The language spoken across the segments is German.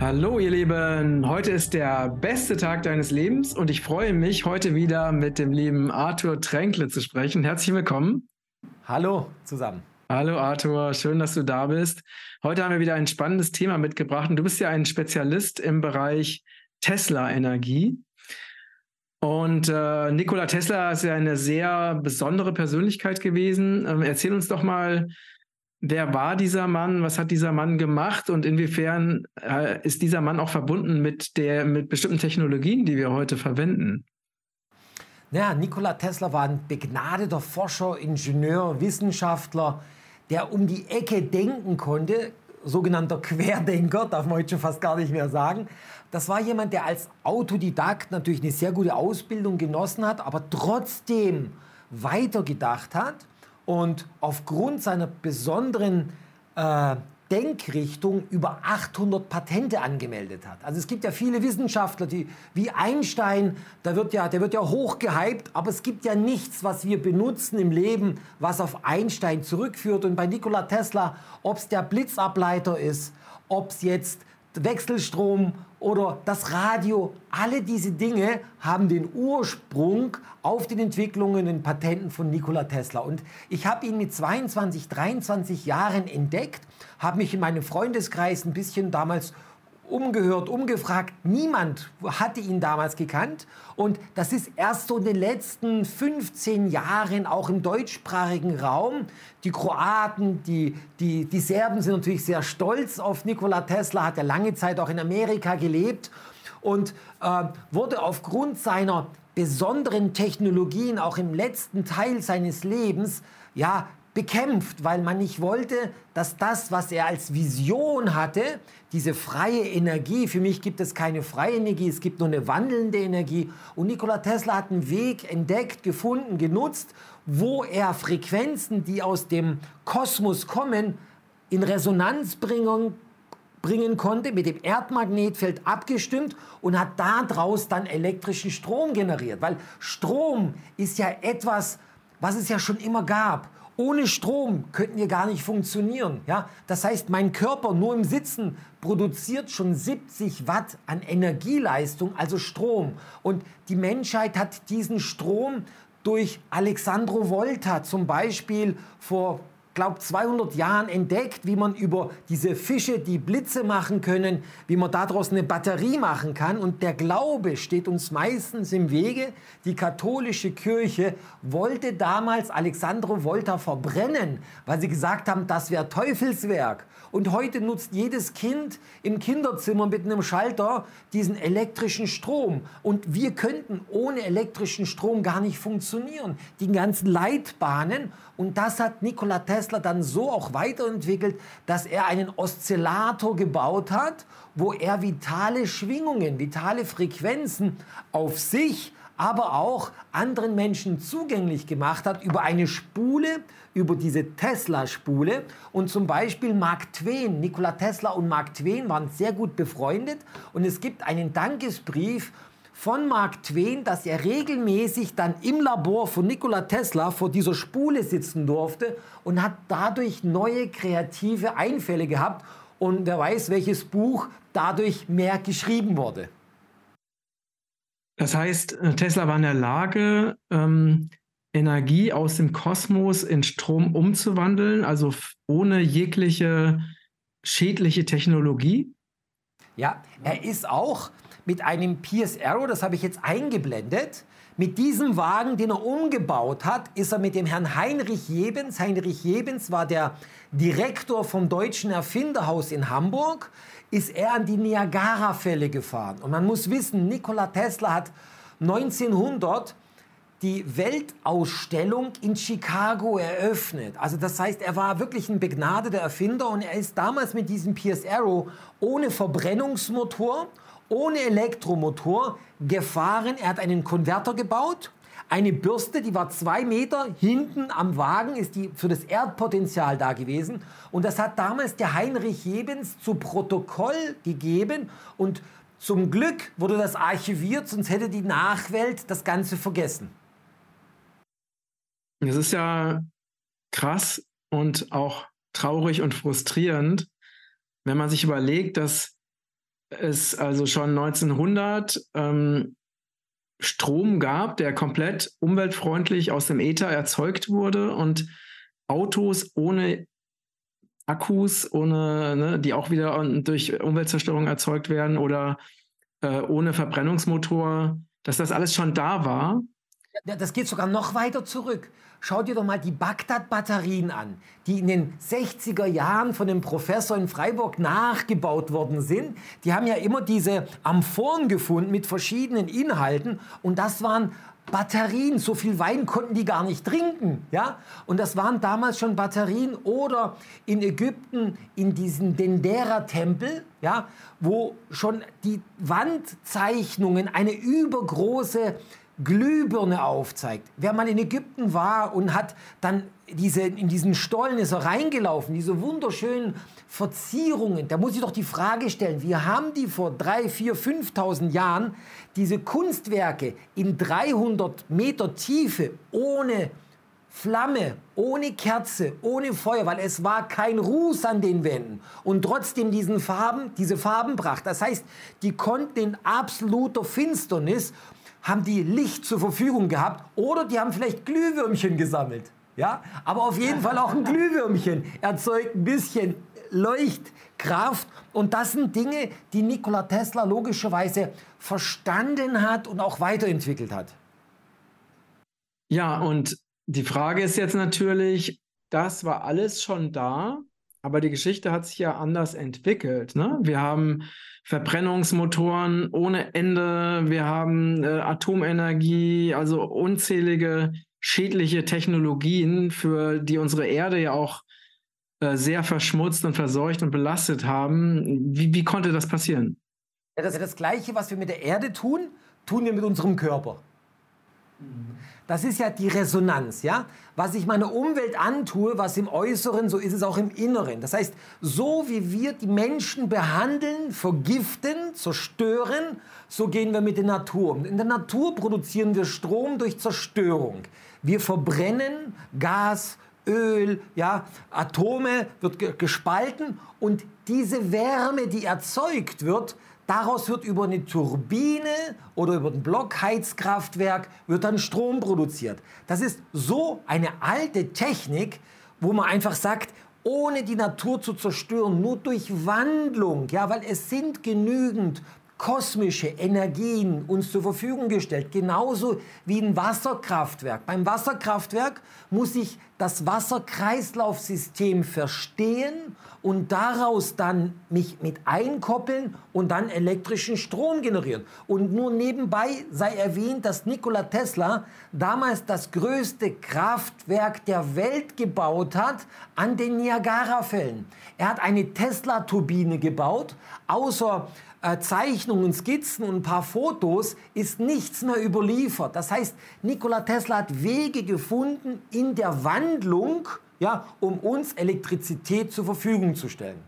Hallo ihr Lieben, heute ist der beste Tag deines Lebens und ich freue mich, heute wieder mit dem lieben Arthur Tränkle zu sprechen. Herzlich willkommen. Hallo zusammen. Hallo Arthur, schön, dass du da bist. Heute haben wir wieder ein spannendes Thema mitgebracht und du bist ja ein Spezialist im Bereich Tesla-Energie. Und äh, Nikola Tesla ist ja eine sehr besondere Persönlichkeit gewesen. Ähm, erzähl uns doch mal, wer war dieser Mann, was hat dieser Mann gemacht und inwiefern äh, ist dieser Mann auch verbunden mit, der, mit bestimmten Technologien, die wir heute verwenden? Naja, Nikola Tesla war ein begnadeter Forscher, Ingenieur, Wissenschaftler, der um die Ecke denken konnte, sogenannter Querdenker, darf man heute schon fast gar nicht mehr sagen. Das war jemand, der als Autodidakt natürlich eine sehr gute Ausbildung genossen hat, aber trotzdem weitergedacht hat und aufgrund seiner besonderen äh, Denkrichtung über 800 Patente angemeldet hat. Also es gibt ja viele Wissenschaftler, die wie Einstein, da wird ja, der wird ja hochgehypt, aber es gibt ja nichts, was wir benutzen im Leben, was auf Einstein zurückführt. Und bei Nikola Tesla, ob es der Blitzableiter ist, ob es jetzt Wechselstrom oder das Radio, alle diese Dinge haben den Ursprung auf den Entwicklungen, den Patenten von Nikola Tesla. Und ich habe ihn mit 22, 23 Jahren entdeckt, habe mich in meinem Freundeskreis ein bisschen damals umgehört, umgefragt. Niemand hatte ihn damals gekannt. Und das ist erst so in den letzten 15 Jahren auch im deutschsprachigen Raum. Die Kroaten, die, die, die Serben sind natürlich sehr stolz auf Nikola Tesla, hat ja lange Zeit auch in Amerika gelebt und äh, wurde aufgrund seiner besonderen Technologien auch im letzten Teil seines Lebens ja bekämpft, weil man nicht wollte, dass das, was er als Vision hatte, diese freie Energie, für mich gibt es keine freie Energie, es gibt nur eine wandelnde Energie. Und Nikola Tesla hat einen Weg entdeckt, gefunden, genutzt, wo er Frequenzen, die aus dem Kosmos kommen, in Resonanz bringen, bringen konnte, mit dem Erdmagnetfeld abgestimmt und hat daraus dann elektrischen Strom generiert. Weil Strom ist ja etwas, was es ja schon immer gab. Ohne Strom könnten wir gar nicht funktionieren. Ja? Das heißt, mein Körper nur im Sitzen produziert schon 70 Watt an Energieleistung, also Strom. Und die Menschheit hat diesen Strom durch Alexandro Volta zum Beispiel vor glaube 200 Jahren entdeckt, wie man über diese Fische, die Blitze machen können, wie man daraus eine Batterie machen kann. Und der Glaube steht uns meistens im Wege. Die katholische Kirche wollte damals Alexandro Volta verbrennen, weil sie gesagt haben, das wäre Teufelswerk. Und heute nutzt jedes Kind im Kinderzimmer mit einem Schalter diesen elektrischen Strom. Und wir könnten ohne elektrischen Strom gar nicht funktionieren. Die ganzen Leitbahnen. Und das hat Nikola Tesla dann so auch weiterentwickelt, dass er einen Oszillator gebaut hat, wo er vitale Schwingungen, vitale Frequenzen auf sich aber auch anderen Menschen zugänglich gemacht hat über eine Spule, über diese Tesla-Spule. Und zum Beispiel Mark Twain, Nikola Tesla und Mark Twain waren sehr gut befreundet. Und es gibt einen Dankesbrief von Mark Twain, dass er regelmäßig dann im Labor von Nikola Tesla vor dieser Spule sitzen durfte und hat dadurch neue kreative Einfälle gehabt. Und wer weiß, welches Buch dadurch mehr geschrieben wurde. Das heißt, äh, Tesla war in der Lage, ähm, Energie aus dem Kosmos in Strom umzuwandeln, also ohne jegliche schädliche Technologie. Ja, er ist auch mit einem Pierce Arrow, das habe ich jetzt eingeblendet, mit diesem Wagen, den er umgebaut hat, ist er mit dem Herrn Heinrich Jebens. Heinrich Jebens war der Direktor vom Deutschen Erfinderhaus in Hamburg ist er an die Niagara-Fälle gefahren. Und man muss wissen, Nikola Tesla hat 1900 die Weltausstellung in Chicago eröffnet. Also das heißt, er war wirklich ein begnadeter Erfinder und er ist damals mit diesem Pierce Arrow ohne Verbrennungsmotor, ohne Elektromotor gefahren. Er hat einen Konverter gebaut eine Bürste, die war zwei Meter hinten am Wagen, ist die für das Erdpotenzial da gewesen. Und das hat damals der Heinrich Jebens zu Protokoll gegeben. Und zum Glück wurde das archiviert, sonst hätte die Nachwelt das Ganze vergessen. Es ist ja krass und auch traurig und frustrierend, wenn man sich überlegt, dass es also schon 1900 ähm, Strom gab, der komplett umweltfreundlich aus dem Äther erzeugt wurde und Autos ohne Akkus, ohne, ne, die auch wieder durch Umweltzerstörung erzeugt werden oder äh, ohne Verbrennungsmotor, dass das alles schon da war. Das geht sogar noch weiter zurück. Schau dir doch mal die Bagdad-Batterien an, die in den 60er Jahren von dem Professor in Freiburg nachgebaut worden sind. Die haben ja immer diese Amphoren gefunden mit verschiedenen Inhalten und das waren Batterien, so viel Wein konnten die gar nicht trinken, ja? Und das waren damals schon Batterien oder in Ägypten in diesen Dendera-Tempel, ja, wo schon die Wandzeichnungen eine übergroße Glühbirne aufzeigt. Wer mal in Ägypten war und hat dann diese, in diesen Stollen ist er reingelaufen, diese wunderschönen Verzierungen, da muss ich doch die Frage stellen, wie haben die vor drei, vier, 5.000 Jahren diese Kunstwerke in 300 Meter Tiefe ohne Flamme, ohne Kerze, ohne Feuer, weil es war kein Ruß an den Wänden und trotzdem diesen Farben, diese Farbenpracht. Das heißt, die konnten in absoluter Finsternis haben die Licht zur Verfügung gehabt oder die haben vielleicht Glühwürmchen gesammelt. Ja, aber auf jeden Fall auch ein Glühwürmchen erzeugt ein bisschen Leuchtkraft. Und das sind Dinge, die Nikola Tesla logischerweise verstanden hat und auch weiterentwickelt hat. Ja, und die Frage ist jetzt natürlich, das war alles schon da, aber die Geschichte hat sich ja anders entwickelt. Ne? Wir haben Verbrennungsmotoren ohne Ende, wir haben äh, Atomenergie, also unzählige schädliche Technologien, für die unsere Erde ja auch äh, sehr verschmutzt und verseucht und belastet haben. Wie, wie konnte das passieren? Ja, das ist das Gleiche, was wir mit der Erde tun, tun wir mit unserem Körper. Das ist ja die Resonanz, ja? Was ich meiner Umwelt antue, was im Äußeren, so ist es auch im Inneren. Das heißt, so wie wir die Menschen behandeln, vergiften, zerstören, so gehen wir mit der Natur um. In der Natur produzieren wir Strom durch Zerstörung. Wir verbrennen Gas, Öl, ja, Atome wird gespalten und diese Wärme, die erzeugt wird, Daraus wird über eine Turbine oder über ein Blockheizkraftwerk wird dann Strom produziert. Das ist so eine alte Technik, wo man einfach sagt, ohne die Natur zu zerstören, nur durch Wandlung, ja, weil es sind genügend kosmische Energien uns zur Verfügung gestellt, genauso wie ein Wasserkraftwerk. Beim Wasserkraftwerk muss ich das Wasserkreislaufsystem verstehen und daraus dann mich mit einkoppeln und dann elektrischen Strom generieren. Und nur nebenbei sei erwähnt, dass Nikola Tesla damals das größte Kraftwerk der Welt gebaut hat an den Niagarafällen. Er hat eine Tesla-Turbine gebaut, außer äh, Zeichnungen, Skizzen und ein paar Fotos ist nichts mehr überliefert. Das heißt, Nikola Tesla hat Wege gefunden in der Wandlung, ja, um uns Elektrizität zur Verfügung zu stellen.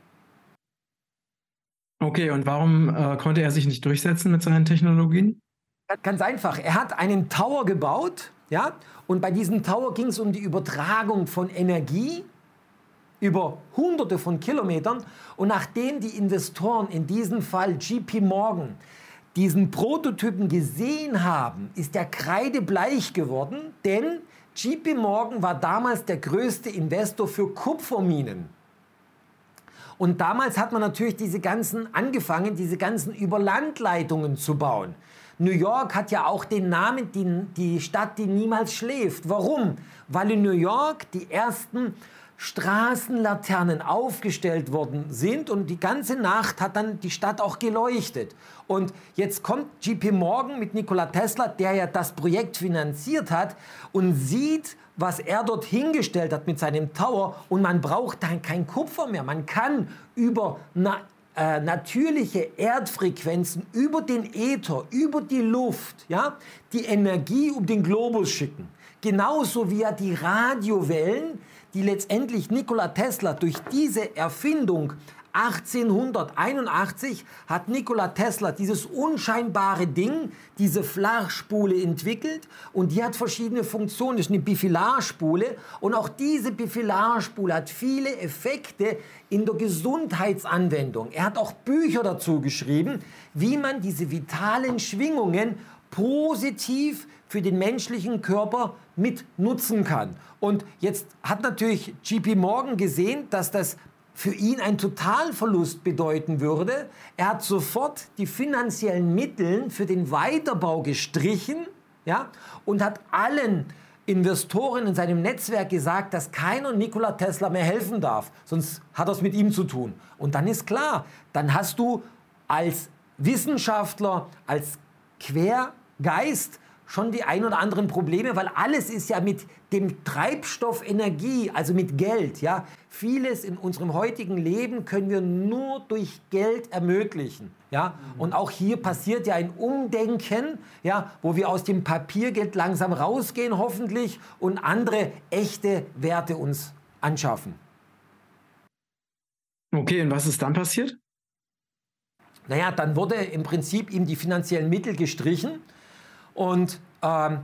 Okay, und warum äh, konnte er sich nicht durchsetzen mit seinen Technologien? Ganz einfach. Er hat einen Tower gebaut, ja, und bei diesem Tower ging es um die Übertragung von Energie über hunderte von Kilometern. Und nachdem die Investoren, in diesem Fall GP Morgan, diesen Prototypen gesehen haben, ist der kreidebleich geworden, denn GP Morgan war damals der größte Investor für Kupferminen. Und damals hat man natürlich diese ganzen angefangen, diese ganzen Überlandleitungen zu bauen. New York hat ja auch den Namen, die, die Stadt, die niemals schläft. Warum? Weil in New York die ersten Straßenlaternen aufgestellt worden sind und die ganze Nacht hat dann die Stadt auch geleuchtet. Und jetzt kommt JP Morgan mit Nikola Tesla, der ja das Projekt finanziert hat und sieht, was er dort hingestellt hat mit seinem Tower und man braucht dann kein Kupfer mehr. Man kann über na, äh, natürliche Erdfrequenzen, über den Äther, über die Luft, ja, die Energie um den Globus schicken. Genauso wie er die Radiowellen die letztendlich Nikola Tesla durch diese Erfindung 1881 hat Nikola Tesla dieses unscheinbare Ding, diese Flachspule entwickelt und die hat verschiedene Funktionen. Das ist eine Bifilarspule und auch diese Bifilarspule hat viele Effekte in der Gesundheitsanwendung. Er hat auch Bücher dazu geschrieben, wie man diese vitalen Schwingungen positiv für den menschlichen Körper mit nutzen kann. Und jetzt hat natürlich JP Morgan gesehen, dass das für ihn ein Totalverlust bedeuten würde. Er hat sofort die finanziellen Mittel für den Weiterbau gestrichen ja, und hat allen Investoren in seinem Netzwerk gesagt, dass keiner Nikola Tesla mehr helfen darf, sonst hat es mit ihm zu tun. Und dann ist klar, dann hast du als Wissenschaftler, als Quergeist schon die ein oder anderen Probleme, weil alles ist ja mit dem Treibstoff Energie, also mit Geld, ja. Vieles in unserem heutigen Leben können wir nur durch Geld ermöglichen, ja. Mhm. Und auch hier passiert ja ein Umdenken, ja, wo wir aus dem Papiergeld langsam rausgehen, hoffentlich, und andere echte Werte uns anschaffen. Okay, und was ist dann passiert? Naja, dann wurde im Prinzip ihm die finanziellen Mittel gestrichen und ähm,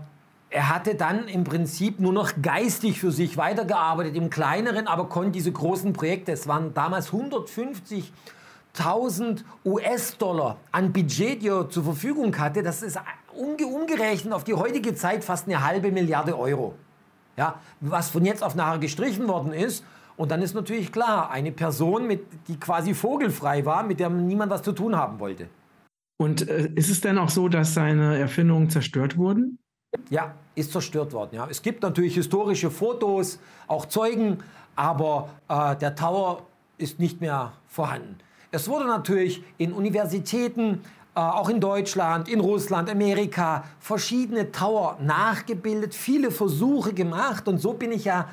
er hatte dann im Prinzip nur noch geistig für sich weitergearbeitet im kleineren, aber konnte diese großen Projekte, es waren damals 150.000 US-Dollar an Budget, die er zur Verfügung hatte. Das ist umge umgerechnet auf die heutige Zeit fast eine halbe Milliarde Euro. Ja, was von jetzt auf nachher gestrichen worden ist. Und dann ist natürlich klar, eine Person, mit, die quasi vogelfrei war, mit der niemand was zu tun haben wollte. Und äh, ist es denn auch so, dass seine Erfindungen zerstört wurden? Ja, ist zerstört worden. Ja. Es gibt natürlich historische Fotos, auch Zeugen, aber äh, der Tower ist nicht mehr vorhanden. Es wurde natürlich in Universitäten, äh, auch in Deutschland, in Russland, Amerika, verschiedene Tower nachgebildet, viele Versuche gemacht und so bin ich ja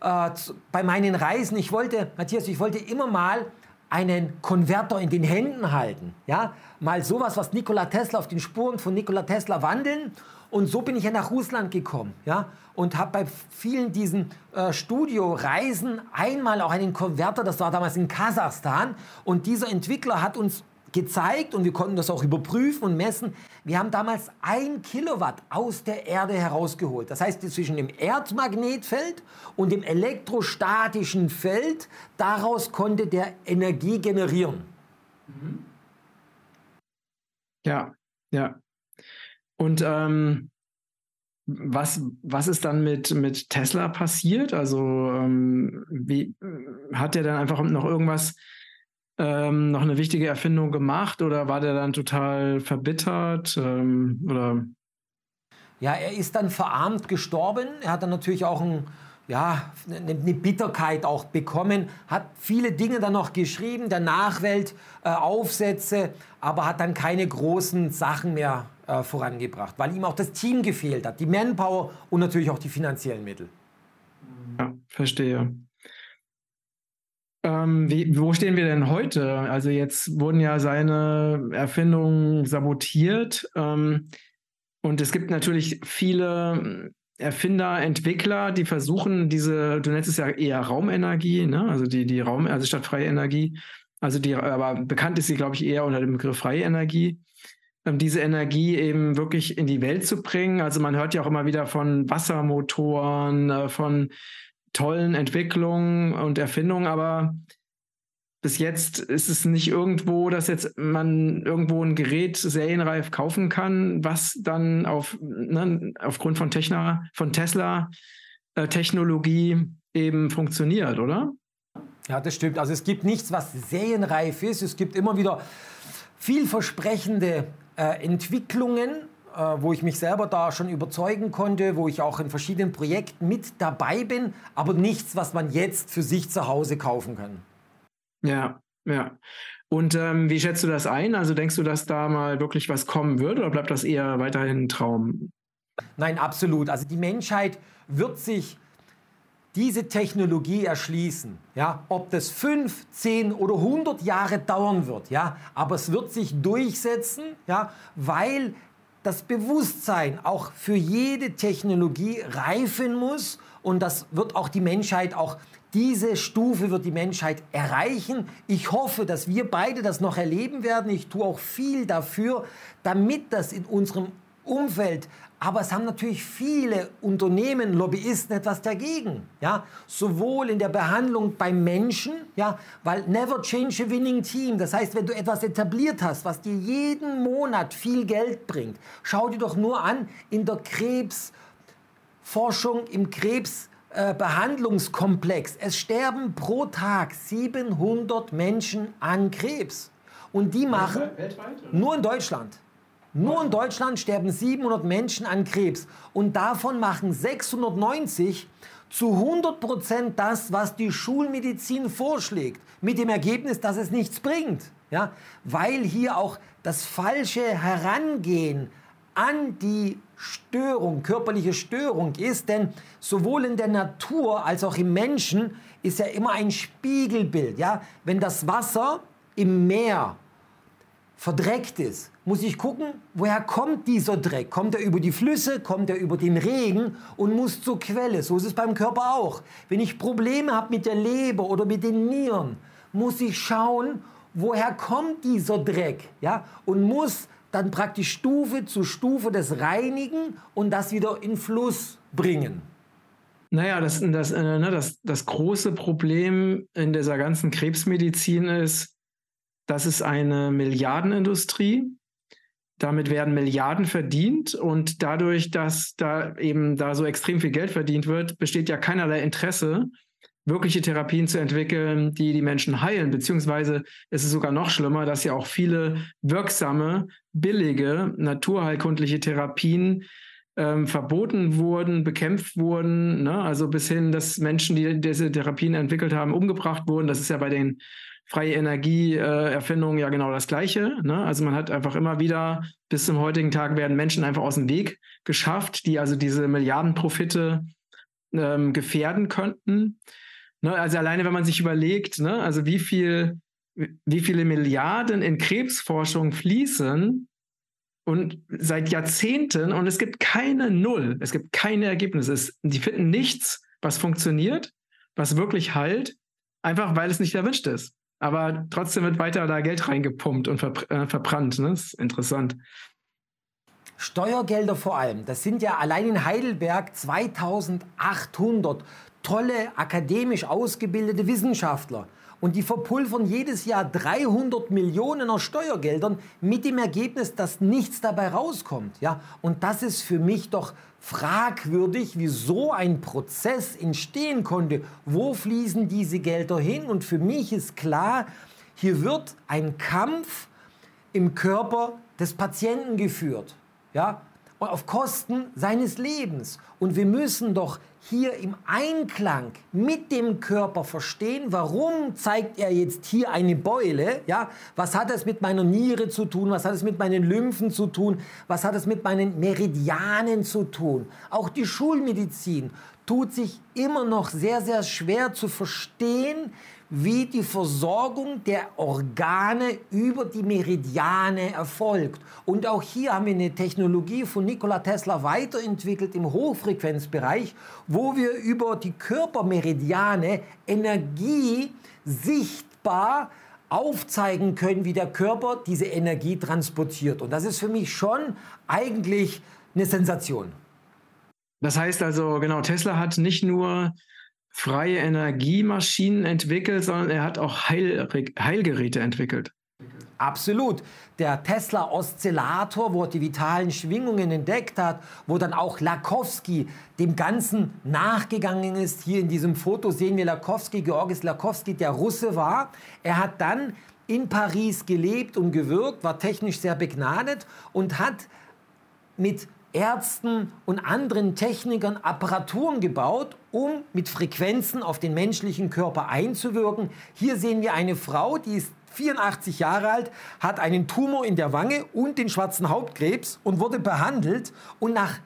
äh, bei meinen Reisen, ich wollte, Matthias, ich wollte immer mal einen Konverter in den Händen halten. Ja? Mal sowas, was Nikola Tesla auf den Spuren von Nikola Tesla wandeln. Und so bin ich ja nach Russland gekommen. Ja? Und habe bei vielen diesen äh, Studioreisen einmal auch einen Konverter, das war damals in Kasachstan. Und dieser Entwickler hat uns gezeigt und wir konnten das auch überprüfen und messen. Wir haben damals ein Kilowatt aus der Erde herausgeholt. Das heißt, zwischen dem Erdmagnetfeld und dem elektrostatischen Feld, daraus konnte der Energie generieren. Mhm. Ja, ja. Und ähm, was, was ist dann mit, mit Tesla passiert? Also ähm, wie hat er dann einfach noch irgendwas ähm, noch eine wichtige Erfindung gemacht oder war der dann total verbittert? Ähm, oder? Ja, er ist dann verarmt gestorben. Er hat dann natürlich auch ein, ja, eine Bitterkeit auch bekommen, hat viele Dinge dann noch geschrieben, der Nachwelt äh, Aufsätze, aber hat dann keine großen Sachen mehr äh, vorangebracht, weil ihm auch das Team gefehlt hat, die Manpower und natürlich auch die finanziellen Mittel. Ja, verstehe. Ähm, wie, wo stehen wir denn heute? Also jetzt wurden ja seine Erfindungen sabotiert ähm, und es gibt natürlich viele Erfinder, Entwickler, die versuchen, diese, du nennst es ja eher Raumenergie, ne? also die, die Raum, also statt freie Energie, also die, aber bekannt ist sie, glaube ich, eher unter dem Begriff freie Energie, ähm, diese Energie eben wirklich in die Welt zu bringen. Also man hört ja auch immer wieder von Wassermotoren, äh, von tollen Entwicklungen und Erfindungen, aber bis jetzt ist es nicht irgendwo, dass jetzt man irgendwo ein Gerät serienreif kaufen kann, was dann auf, ne, aufgrund von, Techna, von Tesla äh, Technologie eben funktioniert, oder? Ja, das stimmt. Also es gibt nichts, was serienreif ist. Es gibt immer wieder vielversprechende äh, Entwicklungen, wo ich mich selber da schon überzeugen konnte, wo ich auch in verschiedenen Projekten mit dabei bin, aber nichts, was man jetzt für sich zu Hause kaufen kann. Ja, ja. Und ähm, wie schätzt du das ein? Also denkst du, dass da mal wirklich was kommen wird oder bleibt das eher weiterhin ein Traum? Nein, absolut. Also die Menschheit wird sich diese Technologie erschließen. Ja, ob das fünf, zehn oder 100 Jahre dauern wird, ja, aber es wird sich durchsetzen, ja, weil das Bewusstsein auch für jede Technologie reifen muss und das wird auch die Menschheit auch Diese Stufe wird die Menschheit erreichen. Ich hoffe, dass wir beide das noch erleben werden. Ich tue auch viel dafür, damit das in unserem Umfeld aber es haben natürlich viele Unternehmen, Lobbyisten etwas dagegen. Ja? Sowohl in der Behandlung beim Menschen, ja? weil never change a winning team. Das heißt, wenn du etwas etabliert hast, was dir jeden Monat viel Geld bringt, schau dir doch nur an in der Krebsforschung, im Krebsbehandlungskomplex. es sterben pro Tag 700 Menschen an Krebs. Und die machen, weltweit, nur in Deutschland, nur in Deutschland sterben 700 Menschen an Krebs und davon machen 690 zu 100 Prozent das, was die Schulmedizin vorschlägt, mit dem Ergebnis, dass es nichts bringt. Ja? Weil hier auch das falsche Herangehen an die Störung, körperliche Störung ist, denn sowohl in der Natur als auch im Menschen ist ja immer ein Spiegelbild. Ja? Wenn das Wasser im Meer verdreckt ist, muss ich gucken, woher kommt dieser Dreck? Kommt er über die Flüsse, kommt er über den Regen und muss zur Quelle. So ist es beim Körper auch. Wenn ich Probleme habe mit der Leber oder mit den Nieren, muss ich schauen, woher kommt dieser Dreck? Ja? Und muss dann praktisch Stufe zu Stufe das reinigen und das wieder in Fluss bringen. Naja, das, das, äh, ne, das, das große Problem in dieser ganzen Krebsmedizin ist, das ist eine Milliardenindustrie. Damit werden Milliarden verdient und dadurch, dass da eben da so extrem viel Geld verdient wird, besteht ja keinerlei Interesse, wirkliche Therapien zu entwickeln, die die Menschen heilen. Beziehungsweise ist es sogar noch schlimmer, dass ja auch viele wirksame, billige, naturheilkundliche Therapien ähm, verboten wurden, bekämpft wurden. Ne? Also bis hin, dass Menschen, die diese Therapien entwickelt haben, umgebracht wurden. Das ist ja bei den freie Energieerfindung äh, ja genau das Gleiche. Ne? Also man hat einfach immer wieder, bis zum heutigen Tag werden Menschen einfach aus dem Weg geschafft, die also diese Milliardenprofite ähm, gefährden könnten. Ne? Also alleine, wenn man sich überlegt, ne? also wie viel, wie viele Milliarden in Krebsforschung fließen, und seit Jahrzehnten und es gibt keine Null, es gibt keine Ergebnisse. Es, die finden nichts, was funktioniert, was wirklich heilt, einfach weil es nicht erwünscht ist aber trotzdem wird weiter da Geld reingepumpt und verbr äh, verbrannt. Ne? Das ist interessant. Steuergelder vor allem, das sind ja allein in Heidelberg 2800 tolle akademisch ausgebildete Wissenschaftler. Und die verpulvern jedes Jahr 300 Millionen aus Steuergeldern mit dem Ergebnis, dass nichts dabei rauskommt. Ja? Und das ist für mich doch fragwürdig, wie so ein Prozess entstehen konnte. Wo fließen diese Gelder hin? Und für mich ist klar, hier wird ein Kampf im Körper des Patienten geführt. Ja? auf Kosten seines Lebens. Und wir müssen doch hier im Einklang mit dem Körper verstehen, warum zeigt er jetzt hier eine Beule? Ja, was hat es mit meiner Niere zu tun? Was hat es mit meinen Lymphen zu tun? Was hat es mit meinen Meridianen zu tun? Auch die Schulmedizin tut sich immer noch sehr, sehr schwer zu verstehen, wie die Versorgung der Organe über die Meridiane erfolgt. Und auch hier haben wir eine Technologie von Nikola Tesla weiterentwickelt im Hochfrequenzbereich, wo wir über die Körpermeridiane Energie sichtbar aufzeigen können, wie der Körper diese Energie transportiert. Und das ist für mich schon eigentlich eine Sensation. Das heißt also, genau, Tesla hat nicht nur freie Energiemaschinen entwickelt, sondern er hat auch Heil Heilgeräte entwickelt. Absolut. Der Tesla-Oszillator, wo er die vitalen Schwingungen entdeckt hat, wo dann auch Lakowski dem Ganzen nachgegangen ist. Hier in diesem Foto sehen wir Lakowski, Georgis Lakowski, der Russe war. Er hat dann in Paris gelebt und gewirkt, war technisch sehr begnadet und hat mit Ärzten und anderen Technikern Apparaturen gebaut, um mit Frequenzen auf den menschlichen Körper einzuwirken. Hier sehen wir eine Frau, die ist 84 Jahre alt, hat einen Tumor in der Wange und den schwarzen Hauptkrebs und wurde behandelt und nach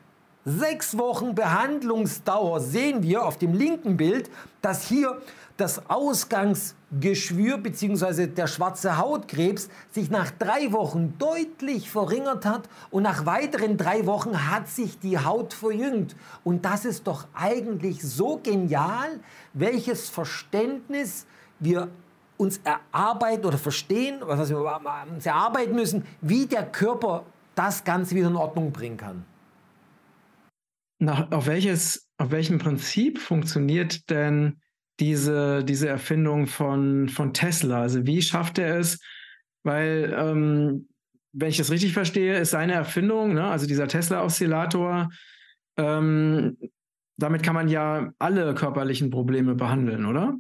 sechs Wochen Behandlungsdauer sehen wir auf dem linken Bild, dass hier das Ausgangsgeschwür bzw. der schwarze Hautkrebs sich nach drei Wochen deutlich verringert hat und nach weiteren drei Wochen hat sich die Haut verjüngt. Und das ist doch eigentlich so genial, welches Verständnis wir uns erarbeiten oder verstehen, was wir uns erarbeiten müssen, wie der Körper das Ganze wieder in Ordnung bringen kann. Nach, auf, welches, auf welchem Prinzip funktioniert denn diese, diese Erfindung von, von Tesla? Also wie schafft er es? Weil, ähm, wenn ich das richtig verstehe, ist seine Erfindung, ne, also dieser Tesla-Oszillator, ähm, damit kann man ja alle körperlichen Probleme behandeln, oder?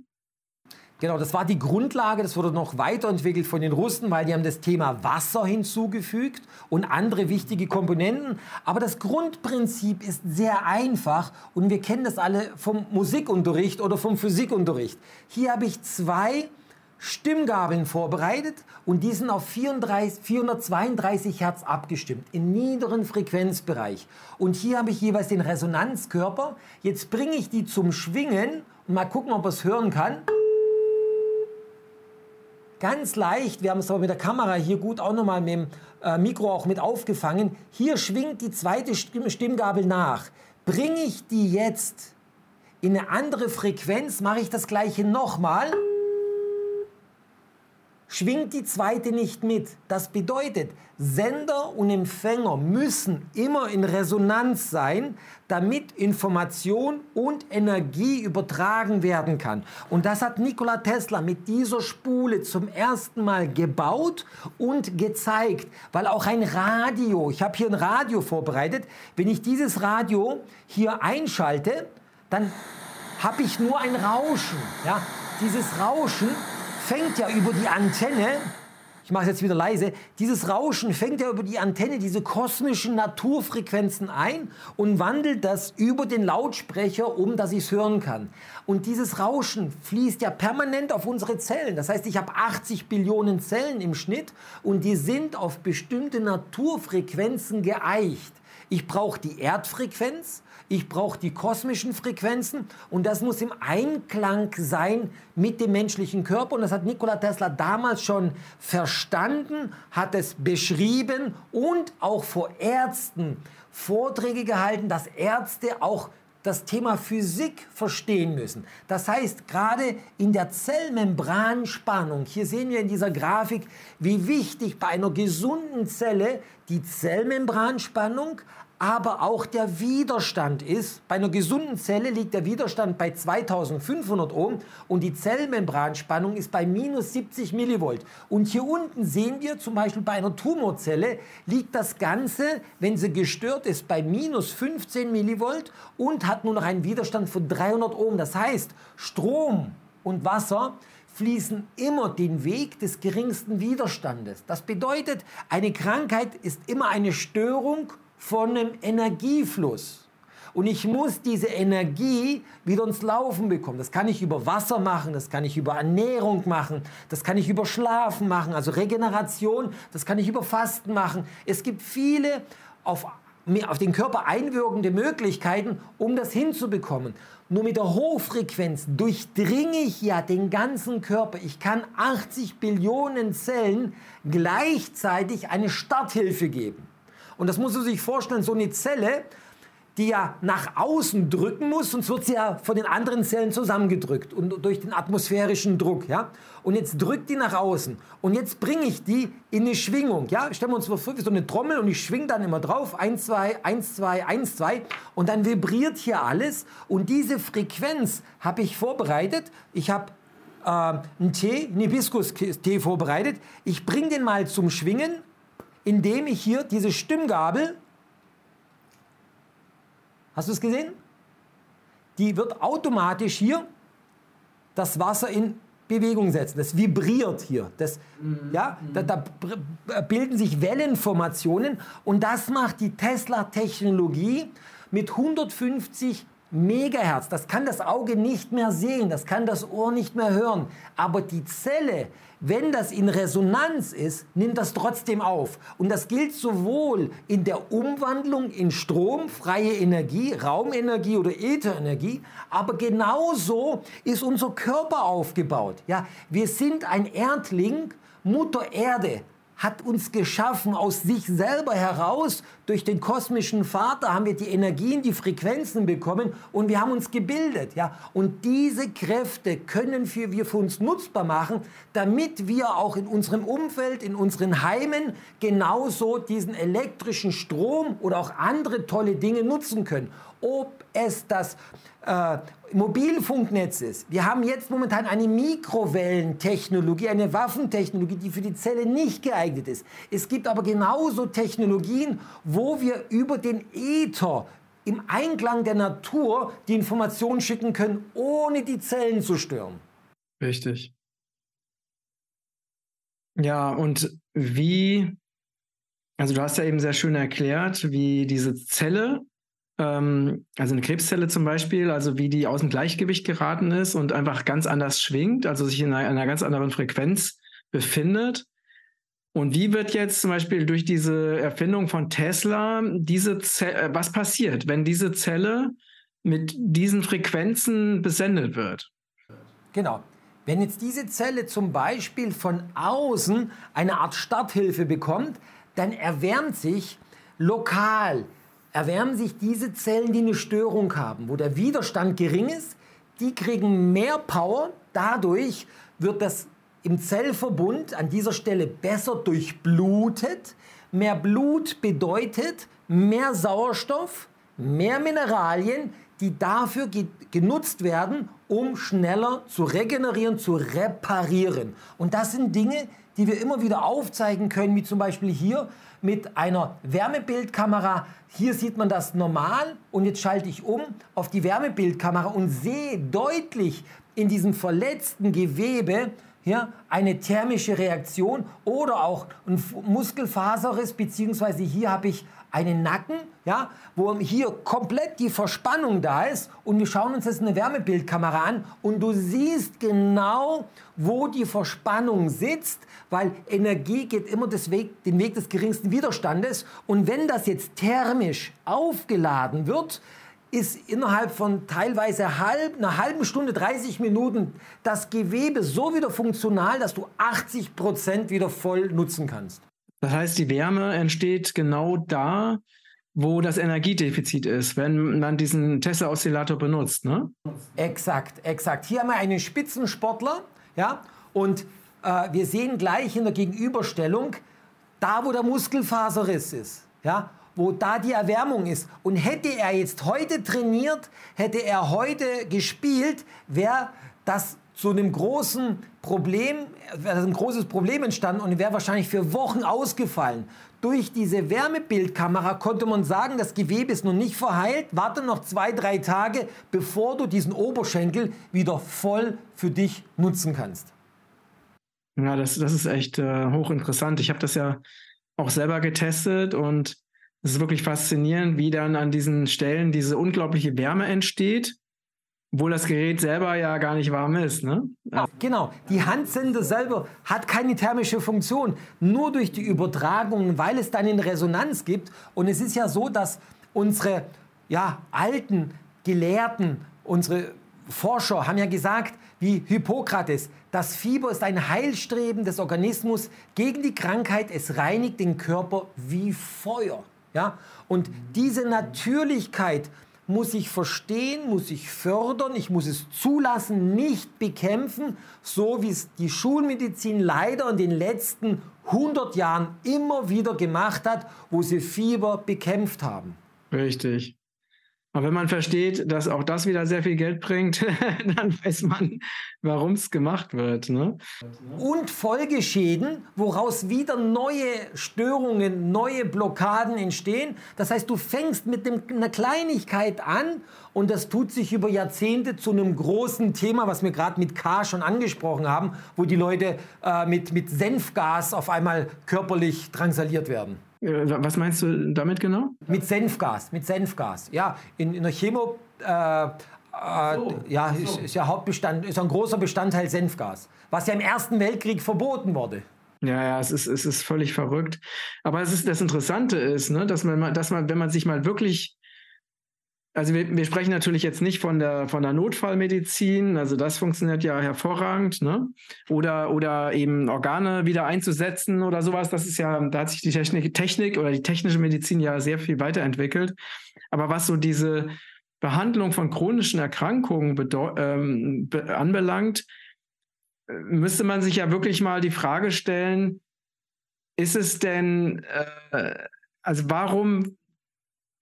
Genau, das war die Grundlage, das wurde noch weiterentwickelt von den Russen, weil die haben das Thema Wasser hinzugefügt und andere wichtige Komponenten. Aber das Grundprinzip ist sehr einfach und wir kennen das alle vom Musikunterricht oder vom Physikunterricht. Hier habe ich zwei Stimmgabeln vorbereitet und die sind auf 34, 432 Hertz abgestimmt, im niederen Frequenzbereich. Und hier habe ich jeweils den Resonanzkörper. Jetzt bringe ich die zum Schwingen und mal gucken, ob er es hören kann. Ganz leicht, wir haben es aber mit der Kamera hier gut auch nochmal mit dem äh, Mikro auch mit aufgefangen. Hier schwingt die zweite Stimmgabel nach. Bringe ich die jetzt in eine andere Frequenz, mache ich das gleiche nochmal schwingt die zweite nicht mit. Das bedeutet, Sender und Empfänger müssen immer in Resonanz sein, damit Information und Energie übertragen werden kann. Und das hat Nikola Tesla mit dieser Spule zum ersten Mal gebaut und gezeigt, weil auch ein Radio, ich habe hier ein Radio vorbereitet, wenn ich dieses Radio hier einschalte, dann habe ich nur ein Rauschen. Ja? Dieses Rauschen fängt ja über die Antenne, ich mache es jetzt wieder leise, dieses Rauschen fängt ja über die Antenne diese kosmischen Naturfrequenzen ein und wandelt das über den Lautsprecher um, dass ich es hören kann. Und dieses Rauschen fließt ja permanent auf unsere Zellen. Das heißt, ich habe 80 Billionen Zellen im Schnitt und die sind auf bestimmte Naturfrequenzen geeicht. Ich brauche die Erdfrequenz, ich brauche die kosmischen Frequenzen und das muss im Einklang sein mit dem menschlichen Körper. Und das hat Nikola Tesla damals schon verstanden, hat es beschrieben und auch vor Ärzten Vorträge gehalten, dass Ärzte auch das Thema Physik verstehen müssen. Das heißt, gerade in der Zellmembranspannung, hier sehen wir in dieser Grafik, wie wichtig bei einer gesunden Zelle die Zellmembranspannung, aber auch der Widerstand ist. Bei einer gesunden Zelle liegt der Widerstand bei 2500 Ohm und die Zellmembranspannung ist bei minus 70 Millivolt. Und hier unten sehen wir zum Beispiel bei einer Tumorzelle liegt das Ganze, wenn sie gestört ist, bei minus 15 Millivolt und hat nur noch einen Widerstand von 300 Ohm. Das heißt, Strom und Wasser fließen immer den Weg des geringsten Widerstandes. Das bedeutet, eine Krankheit ist immer eine Störung von einem Energiefluss. Und ich muss diese Energie wieder ins Laufen bekommen. Das kann ich über Wasser machen, das kann ich über Ernährung machen, das kann ich über Schlafen machen, also Regeneration, das kann ich über Fasten machen. Es gibt viele auf, auf den Körper einwirkende Möglichkeiten, um das hinzubekommen. Nur mit der Hochfrequenz durchdringe ich ja den ganzen Körper. Ich kann 80 Billionen Zellen gleichzeitig eine Starthilfe geben. Und das muss man sich vorstellen, so eine Zelle, die ja nach außen drücken muss, sonst wird sie ja von den anderen Zellen zusammengedrückt und durch den atmosphärischen Druck, ja. Und jetzt drückt die nach außen und jetzt bringe ich die in eine Schwingung, ja. Stellen wir uns vor, wie so eine Trommel und ich schwinge dann immer drauf, 1, 2, 1, 2, 1, 2 und dann vibriert hier alles und diese Frequenz habe ich vorbereitet. Ich habe äh, einen Tee, einen Hibiskus-Tee vorbereitet. Ich bringe den mal zum Schwingen indem ich hier diese Stimmgabel, hast du es gesehen? Die wird automatisch hier das Wasser in Bewegung setzen. Das vibriert hier. Das, mhm. ja, da, da, bilden sich Wellenformationen und das macht die Tesla-Technologie mit 150 Megahertz. Das kann das Auge nicht mehr sehen, das kann das Ohr nicht mehr hören. Aber die Zelle, wenn das in Resonanz ist, nimmt das trotzdem auf. Und das gilt sowohl in der Umwandlung in Strom, freie Energie, Raumenergie oder Ätherenergie, aber genauso ist unser Körper aufgebaut. Ja, wir sind ein Erdling, Mutter Erde hat uns geschaffen aus sich selber heraus. Durch den kosmischen Vater haben wir die Energien, die Frequenzen bekommen und wir haben uns gebildet. Ja? Und diese Kräfte können wir für uns nutzbar machen, damit wir auch in unserem Umfeld, in unseren Heimen genauso diesen elektrischen Strom oder auch andere tolle Dinge nutzen können. Ob es das äh, Mobilfunknetz ist. Wir haben jetzt momentan eine Mikrowellentechnologie, eine Waffentechnologie, die für die Zelle nicht geeignet ist. Es gibt aber genauso Technologien, wo wir über den Äther im Einklang der Natur die Informationen schicken können, ohne die Zellen zu stören. Richtig. Ja, und wie, also du hast ja eben sehr schön erklärt, wie diese Zelle ähm, also eine Krebszelle zum Beispiel, also wie die aus dem Gleichgewicht geraten ist und einfach ganz anders schwingt, also sich in einer, einer ganz anderen Frequenz befindet. Und wie wird jetzt zum Beispiel durch diese Erfindung von Tesla diese Zelle, äh, was passiert, wenn diese Zelle mit diesen Frequenzen besendet wird? Genau. Wenn jetzt diese Zelle zum Beispiel von außen eine Art Starthilfe bekommt, dann erwärmt sich lokal erwärmen sich diese Zellen, die eine Störung haben, wo der Widerstand gering ist, die kriegen mehr Power. Dadurch wird das im Zellverbund an dieser Stelle besser durchblutet. Mehr Blut bedeutet mehr Sauerstoff, mehr Mineralien, die dafür ge genutzt werden, um schneller zu regenerieren, zu reparieren. Und das sind Dinge, die wir immer wieder aufzeigen können, wie zum Beispiel hier mit einer Wärmebildkamera. Hier sieht man das normal und jetzt schalte ich um auf die Wärmebildkamera und sehe deutlich in diesem verletzten Gewebe hier eine thermische Reaktion oder auch ein Muskelfaserriss, beziehungsweise hier habe ich einen Nacken, ja, wo hier komplett die Verspannung da ist und wir schauen uns jetzt eine Wärmebildkamera an und du siehst genau, wo die Verspannung sitzt, weil Energie geht immer Weg, den Weg des geringsten Widerstandes und wenn das jetzt thermisch aufgeladen wird, ist innerhalb von teilweise halb, einer halben Stunde, 30 Minuten das Gewebe so wieder funktional, dass du 80 Prozent wieder voll nutzen kannst. Das heißt, die Wärme entsteht genau da, wo das Energiedefizit ist, wenn man diesen Tesla-Oszillator benutzt, ne? Exakt, exakt. Hier haben wir einen Spitzensportler, ja, und äh, wir sehen gleich in der Gegenüberstellung, da wo der Muskelfaserriss ist, ja, wo da die Erwärmung ist. Und hätte er jetzt heute trainiert, hätte er heute gespielt, wäre das zu einem großen Problem, wäre ein großes Problem entstanden und wäre wahrscheinlich für Wochen ausgefallen. Durch diese Wärmebildkamera konnte man sagen, das Gewebe ist noch nicht verheilt, warte noch zwei, drei Tage, bevor du diesen Oberschenkel wieder voll für dich nutzen kannst. Ja, das, das ist echt äh, hochinteressant. Ich habe das ja auch selber getestet und es ist wirklich faszinierend, wie dann an diesen Stellen diese unglaubliche Wärme entsteht obwohl das Gerät selber ja gar nicht warm ist, ne? Ja, genau. Die Handsender selber hat keine thermische Funktion. Nur durch die Übertragung, weil es dann in Resonanz gibt. Und es ist ja so, dass unsere ja, alten Gelehrten, unsere Forscher haben ja gesagt, wie Hippokrates, das Fieber ist ein Heilstreben des Organismus gegen die Krankheit. Es reinigt den Körper wie Feuer. Ja? Und diese Natürlichkeit, muss ich verstehen, muss ich fördern, ich muss es zulassen, nicht bekämpfen, so wie es die Schulmedizin leider in den letzten 100 Jahren immer wieder gemacht hat, wo sie Fieber bekämpft haben. Richtig. Aber wenn man versteht, dass auch das wieder sehr viel Geld bringt, dann weiß man, warum es gemacht wird. Ne? Und Folgeschäden, woraus wieder neue Störungen, neue Blockaden entstehen. Das heißt, du fängst mit dem, einer Kleinigkeit an und das tut sich über Jahrzehnte zu einem großen Thema, was wir gerade mit K schon angesprochen haben, wo die Leute äh, mit, mit Senfgas auf einmal körperlich drangsaliert werden. Äh, was meinst du damit genau? Mit Senfgas, mit Senfgas. Ja, in, in der Chemo äh, äh, so, ja, so. Ist, ist, ja Hauptbestand, ist ein großer Bestandteil Senfgas, was ja im Ersten Weltkrieg verboten wurde. Ja, ja, es ist, es ist völlig verrückt. Aber es ist, das Interessante ist, ne, dass man, dass man, wenn man sich mal wirklich also wir, wir, sprechen natürlich jetzt nicht von der, von der Notfallmedizin, also das funktioniert ja hervorragend, ne? Oder, oder eben Organe wieder einzusetzen oder sowas. Das ist ja, da hat sich die Technik, Technik oder die technische Medizin ja sehr viel weiterentwickelt. Aber was so diese Behandlung von chronischen Erkrankungen ähm, anbelangt, äh, müsste man sich ja wirklich mal die Frage stellen, ist es denn, äh, also warum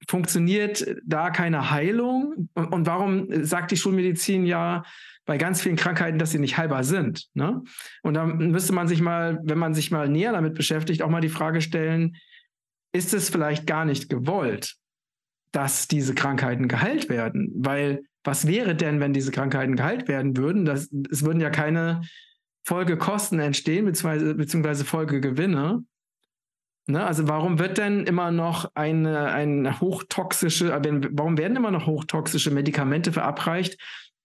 funktioniert da keine Heilung? Und, und, warum sagt die Schulmedizin ja bei ganz vielen Krankheiten, dass sie nicht heilbar sind? Ne? Und da müsste man sich mal, wenn man sich mal näher damit beschäftigt, auch mal die Frage stellen, ist es vielleicht gar nicht gewollt, dass diese Krankheiten geheilt werden? Weil was wäre denn, wenn diese Krankheiten geheilt werden würden? Das, es würden ja keine Folgekosten entstehen, beziehungsweise, beziehungsweise Folgegewinne. Ne, also warum wird denn immer noch eine, eine hochtoxische, äh, warum werden immer noch hochtoxische Medikamente verabreicht,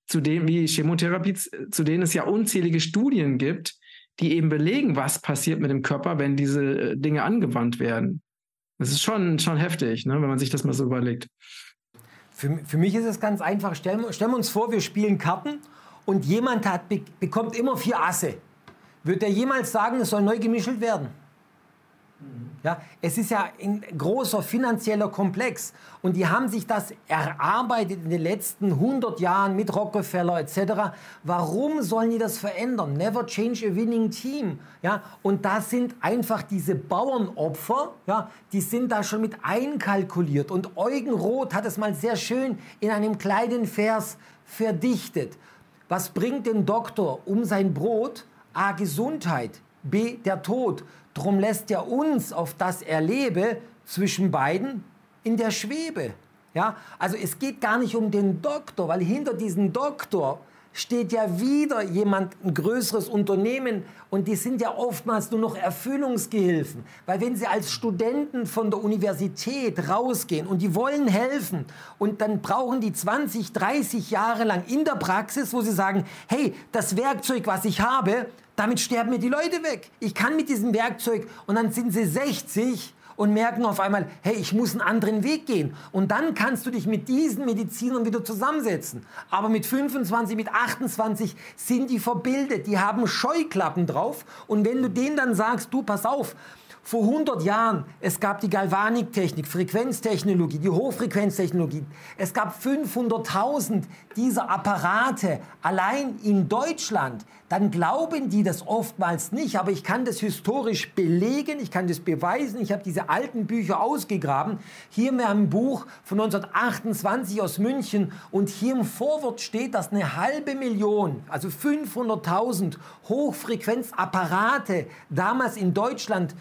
zu denen wie Chemotherapie, zu denen es ja unzählige Studien gibt, die eben belegen, was passiert mit dem Körper, wenn diese äh, Dinge angewandt werden. Das ist schon, schon heftig, ne, wenn man sich das mal so überlegt. Für, für mich ist es ganz einfach. Stellen, stellen wir uns vor, wir spielen Karten und jemand hat, bekommt immer vier Asse. Wird er jemals sagen, es soll neu gemischelt werden? Ja, es ist ja ein großer finanzieller Komplex und die haben sich das erarbeitet in den letzten 100 Jahren mit Rockefeller etc. Warum sollen die das verändern? Never change a winning team. Ja, und da sind einfach diese Bauernopfer, ja, die sind da schon mit einkalkuliert. Und Eugen Roth hat es mal sehr schön in einem kleinen Vers verdichtet. Was bringt den Doktor um sein Brot? A. Gesundheit, B. der Tod. Drum lässt er uns auf das Erlebe zwischen beiden in der Schwebe. Ja, also es geht gar nicht um den Doktor, weil hinter diesem Doktor steht ja wieder jemand, ein größeres Unternehmen und die sind ja oftmals nur noch Erfüllungsgehilfen. Weil wenn sie als Studenten von der Universität rausgehen und die wollen helfen und dann brauchen die 20, 30 Jahre lang in der Praxis, wo sie sagen, hey, das Werkzeug, was ich habe, damit sterben mir die Leute weg. Ich kann mit diesem Werkzeug und dann sind sie 60 und merken auf einmal, hey, ich muss einen anderen Weg gehen. Und dann kannst du dich mit diesen Medizinern wieder zusammensetzen. Aber mit 25, mit 28 sind die verbildet, die haben Scheuklappen drauf. Und wenn du denen dann sagst, du, pass auf, vor 100 Jahren, es gab die Galvaniktechnik, Frequenztechnologie, die Hochfrequenztechnologie. Es gab 500.000 dieser Apparate allein in Deutschland. Dann glauben die das oftmals nicht, aber ich kann das historisch belegen, ich kann das beweisen. Ich habe diese alten Bücher ausgegraben. Hier mir ein Buch von 1928 aus München und hier im Vorwort steht, dass eine halbe Million, also 500.000 Hochfrequenzapparate damals in Deutschland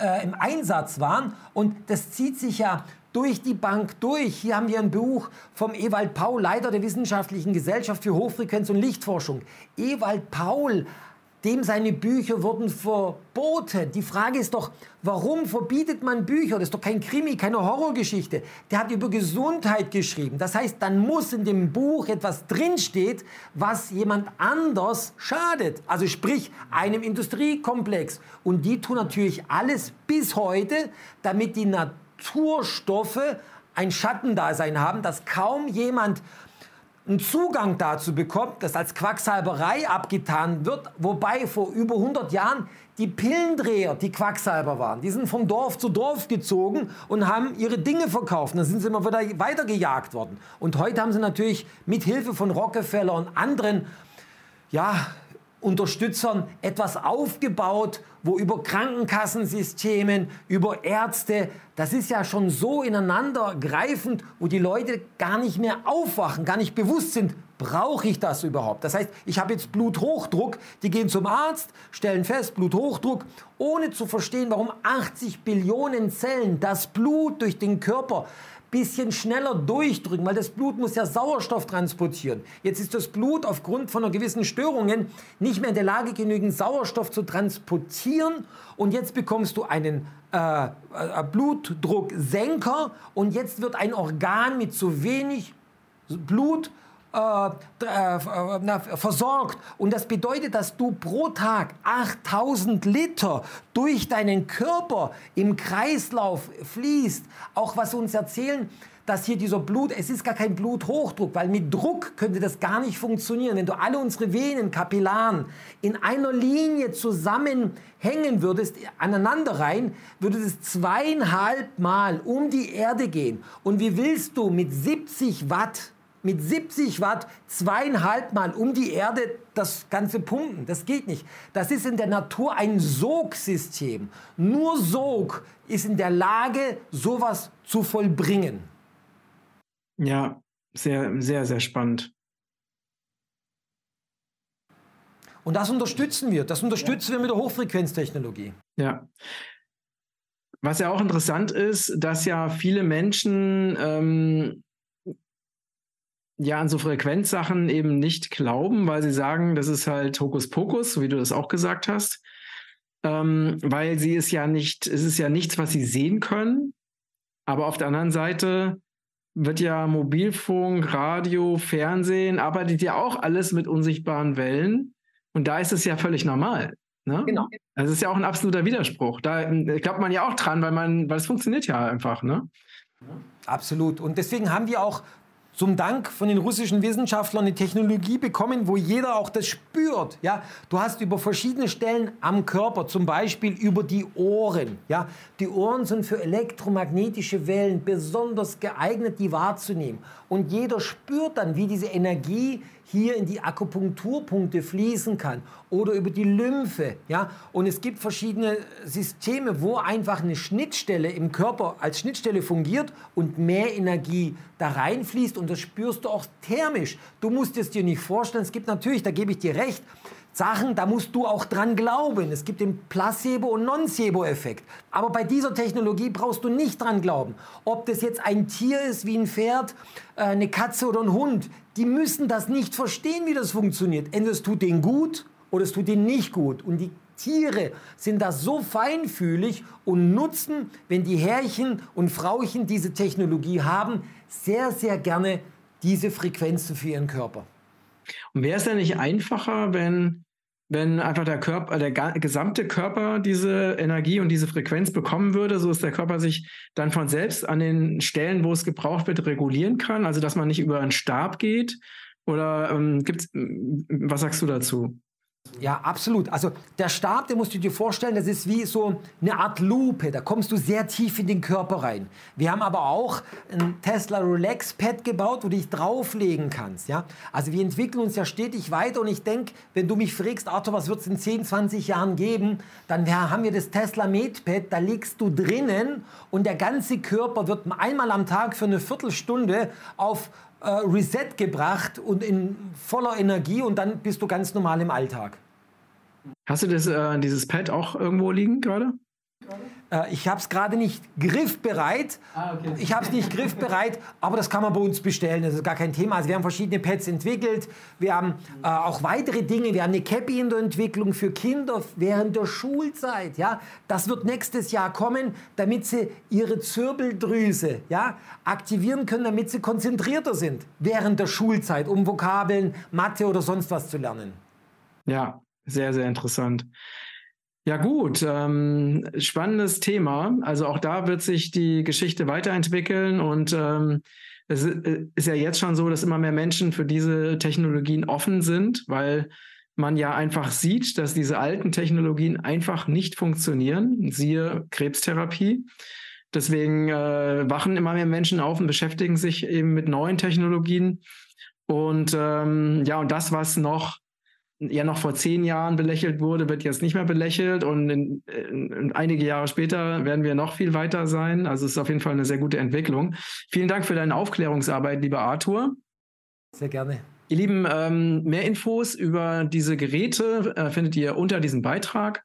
äh, im Einsatz waren. Und das zieht sich ja durch die Bank durch. Hier haben wir ein Buch vom Ewald Paul, Leiter der Wissenschaftlichen Gesellschaft für Hochfrequenz- und Lichtforschung. Ewald Paul dem seine Bücher wurden verboten. Die Frage ist doch, warum verbietet man Bücher? Das ist doch kein Krimi, keine Horrorgeschichte. Der hat über Gesundheit geschrieben. Das heißt, dann muss in dem Buch etwas drinsteht, was jemand anders schadet. Also sprich, einem Industriekomplex. Und die tun natürlich alles bis heute, damit die Naturstoffe ein Schattendasein haben, dass kaum jemand einen Zugang dazu bekommt, das als Quacksalberei abgetan wird, wobei vor über 100 Jahren die Pillendreher die Quacksalber waren. Die sind von Dorf zu Dorf gezogen und haben ihre Dinge verkauft. Dann sind sie immer wieder weitergejagt worden. Und heute haben sie natürlich mit Hilfe von Rockefeller und anderen ja, Unterstützern etwas aufgebaut, wo über Krankenkassensystemen, über Ärzte, das ist ja schon so ineinander greifend, wo die Leute gar nicht mehr aufwachen, gar nicht bewusst sind, brauche ich das überhaupt? Das heißt, ich habe jetzt Bluthochdruck, die gehen zum Arzt, stellen fest, Bluthochdruck, ohne zu verstehen, warum 80 Billionen Zellen das Blut durch den Körper bisschen schneller durchdrücken, weil das Blut muss ja Sauerstoff transportieren. Jetzt ist das Blut aufgrund von einer gewissen Störungen nicht mehr in der Lage, genügend Sauerstoff zu transportieren. Und jetzt bekommst du einen äh, äh Blutdrucksenker und jetzt wird ein Organ mit zu wenig Blut versorgt. Und das bedeutet, dass du pro Tag 8000 Liter durch deinen Körper im Kreislauf fließt. Auch was uns erzählen, dass hier dieser Blut, es ist gar kein Bluthochdruck, weil mit Druck könnte das gar nicht funktionieren. Wenn du alle unsere Venen, Kapillaren in einer Linie zusammenhängen würdest, aneinander rein, würde es zweieinhalb Mal um die Erde gehen. Und wie willst du mit 70 Watt mit 70 Watt zweieinhalb Mal um die Erde das Ganze pumpen. Das geht nicht. Das ist in der Natur ein Sogsystem. Nur Sog ist in der Lage, sowas zu vollbringen. Ja, sehr, sehr, sehr spannend. Und das unterstützen wir. Das unterstützen ja. wir mit der Hochfrequenztechnologie. Ja. Was ja auch interessant ist, dass ja viele Menschen ähm, ja an so Frequenzsachen eben nicht glauben, weil sie sagen, das ist halt Hokuspokus, so wie du das auch gesagt hast. Ähm, weil sie es ja nicht, es ist ja nichts, was sie sehen können. Aber auf der anderen Seite wird ja Mobilfunk, Radio, Fernsehen, arbeitet ja auch alles mit unsichtbaren Wellen. Und da ist es ja völlig normal. Ne? Genau. Das ist ja auch ein absoluter Widerspruch. Da äh, glaubt man ja auch dran, weil man, weil es funktioniert ja einfach. Ne? Absolut. Und deswegen haben wir auch zum Dank von den russischen Wissenschaftlern eine Technologie bekommen, wo jeder auch das spürt. Ja, du hast über verschiedene Stellen am Körper, zum Beispiel über die Ohren. Ja, die Ohren sind für elektromagnetische Wellen besonders geeignet, die wahrzunehmen. Und jeder spürt dann, wie diese Energie hier in die Akupunkturpunkte fließen kann oder über die Lymphe. Ja? Und es gibt verschiedene Systeme, wo einfach eine Schnittstelle im Körper als Schnittstelle fungiert und mehr Energie da reinfließt. Und das spürst du auch thermisch. Du musst es dir nicht vorstellen. Es gibt natürlich, da gebe ich dir recht, Sachen, da musst du auch dran glauben. Es gibt den Placebo- und Nocebo-Effekt. Aber bei dieser Technologie brauchst du nicht dran glauben. Ob das jetzt ein Tier ist wie ein Pferd, äh, eine Katze oder ein Hund, die müssen das nicht verstehen, wie das funktioniert. Entweder es tut denen gut oder es tut denen nicht gut. Und die Tiere sind da so feinfühlig und nutzen, wenn die Herrchen und Frauchen diese Technologie haben, sehr, sehr gerne diese Frequenzen für ihren Körper. Und wäre es denn nicht einfacher, wenn, wenn einfach der Körper, der gesamte Körper diese Energie und diese Frequenz bekommen würde, so dass der Körper sich dann von selbst an den Stellen, wo es gebraucht wird, regulieren kann? Also dass man nicht über einen Stab geht? Oder ähm, gibt's, was sagst du dazu? Ja, absolut. Also der Stab, den musst du dir vorstellen, das ist wie so eine Art Lupe. Da kommst du sehr tief in den Körper rein. Wir haben aber auch ein Tesla Relax Pad gebaut, wo du dich drauflegen kannst. Ja? Also wir entwickeln uns ja stetig weiter und ich denke, wenn du mich fragst, Arthur, was wird es in 10, 20 Jahren geben, dann haben wir das Tesla Med Pad, da liegst du drinnen und der ganze Körper wird einmal am Tag für eine Viertelstunde auf äh, Reset gebracht und in voller Energie und dann bist du ganz normal im Alltag. Hast du das, äh, dieses Pad auch irgendwo liegen gerade? Äh, ich habe es gerade nicht griffbereit. Ah, okay. Ich habe es nicht griffbereit, aber das kann man bei uns bestellen. Das ist gar kein Thema. Also wir haben verschiedene Pads entwickelt. Wir haben äh, auch weitere Dinge. Wir haben eine Cappy in der Entwicklung für Kinder während der Schulzeit. Ja, das wird nächstes Jahr kommen, damit sie ihre Zirbeldrüse ja, aktivieren können, damit sie konzentrierter sind während der Schulzeit, um Vokabeln, Mathe oder sonst was zu lernen. Ja, sehr, sehr interessant. Ja gut, ähm, spannendes Thema. Also auch da wird sich die Geschichte weiterentwickeln und ähm, es ist ja jetzt schon so, dass immer mehr Menschen für diese Technologien offen sind, weil man ja einfach sieht, dass diese alten Technologien einfach nicht funktionieren, siehe Krebstherapie. Deswegen äh, wachen immer mehr Menschen auf und beschäftigen sich eben mit neuen Technologien. Und ähm, ja, und das, was noch ja noch vor zehn Jahren belächelt wurde, wird jetzt nicht mehr belächelt und in, in, in einige Jahre später werden wir noch viel weiter sein. Also es ist auf jeden Fall eine sehr gute Entwicklung. Vielen Dank für deine Aufklärungsarbeit, lieber Arthur. Sehr gerne. Ihr Lieben, ähm, mehr Infos über diese Geräte äh, findet ihr unter diesem Beitrag.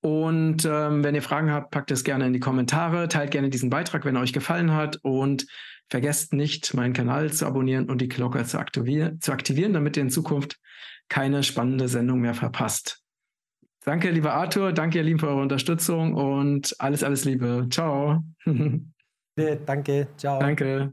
Und ähm, wenn ihr Fragen habt, packt es gerne in die Kommentare, teilt gerne diesen Beitrag, wenn er euch gefallen hat und vergesst nicht, meinen Kanal zu abonnieren und die Glocke zu, aktivier zu aktivieren, damit ihr in Zukunft keine spannende Sendung mehr verpasst. Danke, lieber Arthur. Danke, ihr Lieben, für eure Unterstützung und alles, alles Liebe. Ciao. Danke. Ciao. Danke.